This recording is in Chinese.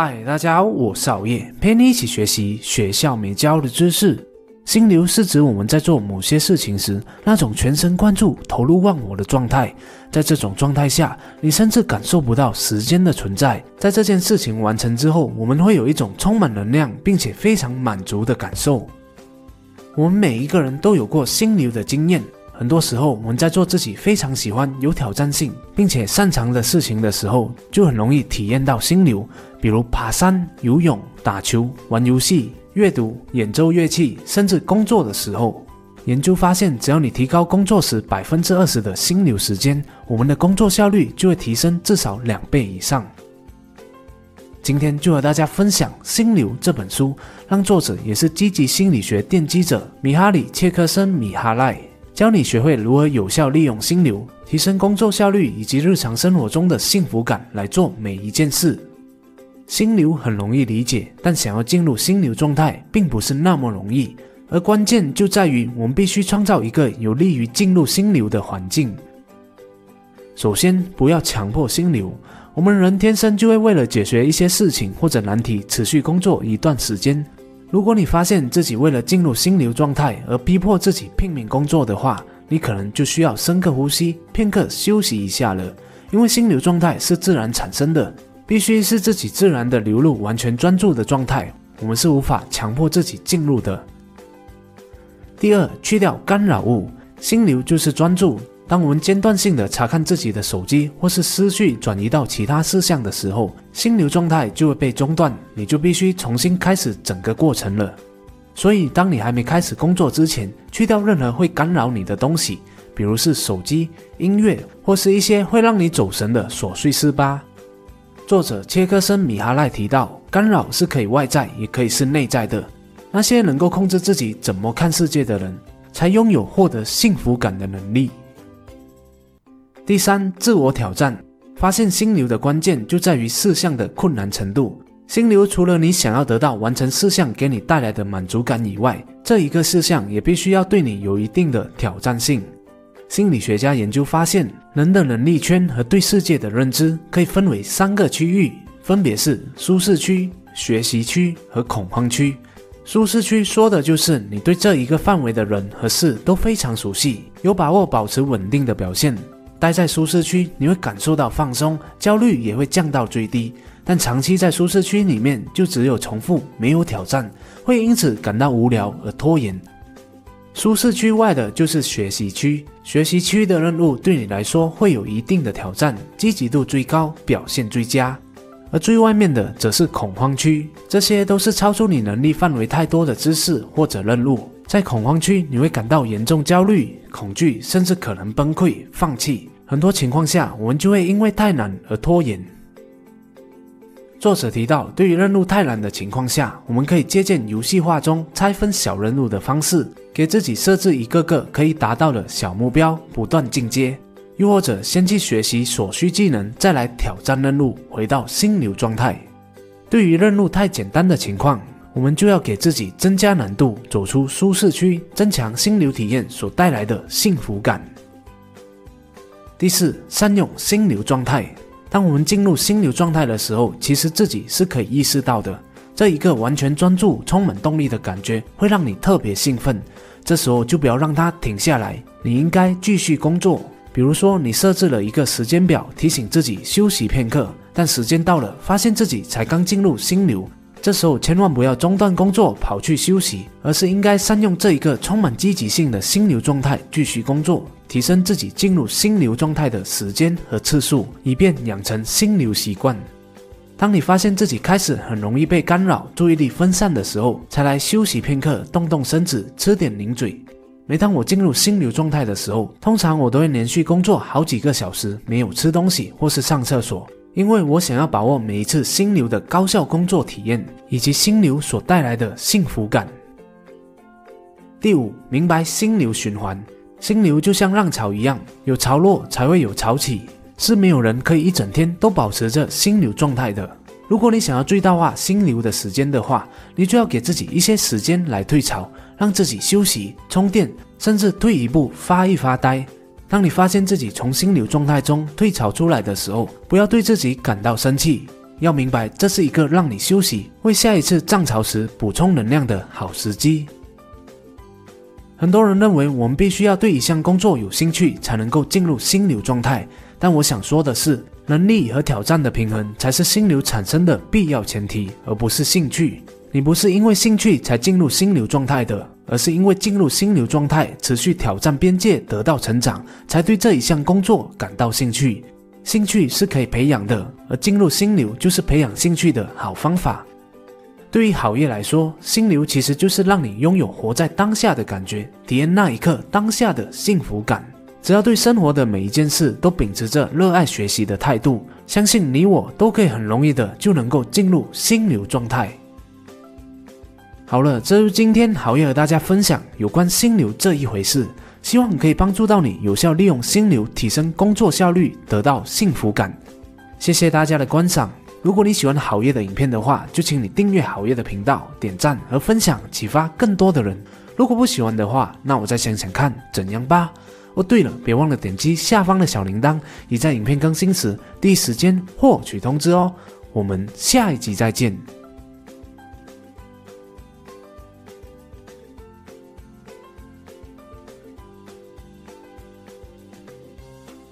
嗨，大家好，我是熬夜，陪你一起学习学校没教的知识。心流是指我们在做某些事情时，那种全神贯注、投入忘我的状态。在这种状态下，你甚至感受不到时间的存在。在这件事情完成之后，我们会有一种充满能量，并且非常满足的感受。我们每一个人都有过心流的经验。很多时候，我们在做自己非常喜欢、有挑战性，并且擅长的事情的时候，就很容易体验到心流。比如爬山、游泳、打球、玩游戏、阅读、演奏乐器，甚至工作的时候。研究发现，只要你提高工作时百分之二十的心流时间，我们的工作效率就会提升至少两倍以上。今天就和大家分享《心流》这本书，让作者也是积极心理学奠基者米哈里·切克森·米哈赖。教你学会如何有效利用心流，提升工作效率以及日常生活中的幸福感来做每一件事。心流很容易理解，但想要进入心流状态并不是那么容易。而关键就在于我们必须创造一个有利于进入心流的环境。首先，不要强迫心流。我们人天生就会为了解决一些事情或者难题，持续工作一段时间。如果你发现自己为了进入心流状态而逼迫自己拼命工作的话，你可能就需要深刻呼吸，片刻休息一下了。因为心流状态是自然产生的，必须是自己自然的流入完全专注的状态，我们是无法强迫自己进入的。第二，去掉干扰物，心流就是专注。当我们间断性的查看自己的手机，或是思绪转移到其他事项的时候，心流状态就会被中断，你就必须重新开始整个过程了。所以，当你还没开始工作之前，去掉任何会干扰你的东西，比如是手机、音乐，或是一些会让你走神的琐碎事吧。作者切克森·米哈赖提到，干扰是可以外在，也可以是内在的。那些能够控制自己怎么看世界的人，才拥有获得幸福感的能力。第三，自我挑战。发现心流的关键就在于事项的困难程度。心流除了你想要得到完成事项给你带来的满足感以外，这一个事项也必须要对你有一定的挑战性。心理学家研究发现，人的能力圈和对世界的认知可以分为三个区域，分别是舒适区、学习区和恐慌区。舒适区说的就是你对这一个范围的人和事都非常熟悉，有把握保持稳定的表现。待在舒适区，你会感受到放松，焦虑也会降到最低。但长期在舒适区里面，就只有重复，没有挑战，会因此感到无聊而拖延。舒适区外的就是学习区，学习区的任务对你来说会有一定的挑战，积极度最高，表现最佳。而最外面的则是恐慌区，这些都是超出你能力范围太多的知识或者任务。在恐慌区，你会感到严重焦虑、恐惧，甚至可能崩溃、放弃。很多情况下，我们就会因为太难而拖延。作者提到，对于任务太难的情况下，我们可以借鉴游戏化中拆分小任务的方式，给自己设置一个个可以达到的小目标，不断进阶。又或者先去学习所需技能，再来挑战任务，回到心流状态。对于任务太简单的情况，我们就要给自己增加难度，走出舒适区，增强心流体验所带来的幸福感。第四，善用心流状态。当我们进入心流状态的时候，其实自己是可以意识到的。这一个完全专注、充满动力的感觉，会让你特别兴奋。这时候就不要让它停下来，你应该继续工作。比如说，你设置了一个时间表，提醒自己休息片刻，但时间到了，发现自己才刚进入心流。这时候千万不要中断工作跑去休息，而是应该善用这一个充满积极性的心流状态继续工作，提升自己进入心流状态的时间和次数，以便养成心流习惯。当你发现自己开始很容易被干扰、注意力分散的时候，才来休息片刻，动动身子，吃点零嘴。每当我进入心流状态的时候，通常我都会连续工作好几个小时，没有吃东西或是上厕所。因为我想要把握每一次心流的高效工作体验，以及心流所带来的幸福感。第五，明白心流循环。心流就像浪潮一样，有潮落才会有潮起，是没有人可以一整天都保持着心流状态的。如果你想要最大化心流的时间的话，你就要给自己一些时间来退潮，让自己休息、充电，甚至退一步发一发呆。当你发现自己从心流状态中退潮出来的时候，不要对自己感到生气，要明白这是一个让你休息、为下一次涨潮时补充能量的好时机。很多人认为我们必须要对一项工作有兴趣才能够进入心流状态，但我想说的是，能力和挑战的平衡才是心流产生的必要前提，而不是兴趣。你不是因为兴趣才进入心流状态的，而是因为进入心流状态，持续挑战边界，得到成长，才对这一项工作感到兴趣。兴趣是可以培养的，而进入心流就是培养兴趣的好方法。对于好业来说，心流其实就是让你拥有活在当下的感觉，体验那一刻当下的幸福感。只要对生活的每一件事都秉持着热爱学习的态度，相信你我都可以很容易的就能够进入心流状态。好了，这是今天好业和大家分享有关心流这一回事，希望可以帮助到你有效利用心流提升工作效率，得到幸福感。谢谢大家的观赏。如果你喜欢好业的影片的话，就请你订阅好业的频道，点赞和分享，启发更多的人。如果不喜欢的话，那我再想想看怎样吧。哦，对了，别忘了点击下方的小铃铛，以在影片更新时第一时间获取通知哦。我们下一集再见。